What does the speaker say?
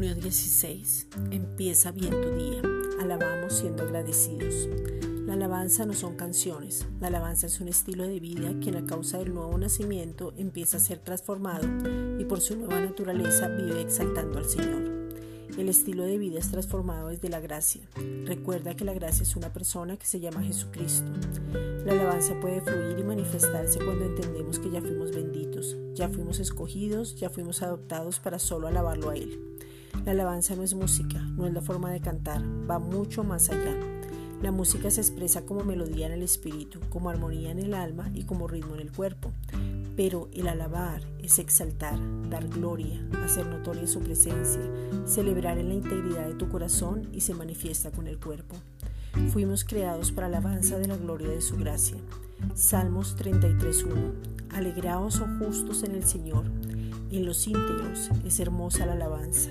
6. Empieza bien tu día. Alabamos siendo agradecidos. La alabanza no son canciones. La alabanza es un estilo de vida que a causa del nuevo nacimiento empieza a ser transformado y por su nueva naturaleza vive exaltando al Señor. El estilo de vida es transformado desde la gracia. Recuerda que la gracia es una persona que se llama Jesucristo. La alabanza puede fluir y manifestarse cuando entendemos que ya fuimos benditos, ya fuimos escogidos, ya fuimos adoptados para solo alabarlo a Él. La alabanza no es música, no es la forma de cantar, va mucho más allá. La música se expresa como melodía en el espíritu, como armonía en el alma y como ritmo en el cuerpo. Pero el alabar es exaltar, dar gloria, hacer notoria su presencia, celebrar en la integridad de tu corazón y se manifiesta con el cuerpo. Fuimos creados para alabanza de la gloria de su gracia. Salmos 33.1. Alegraos, oh justos, en el Señor. En los íntegros es hermosa la alabanza.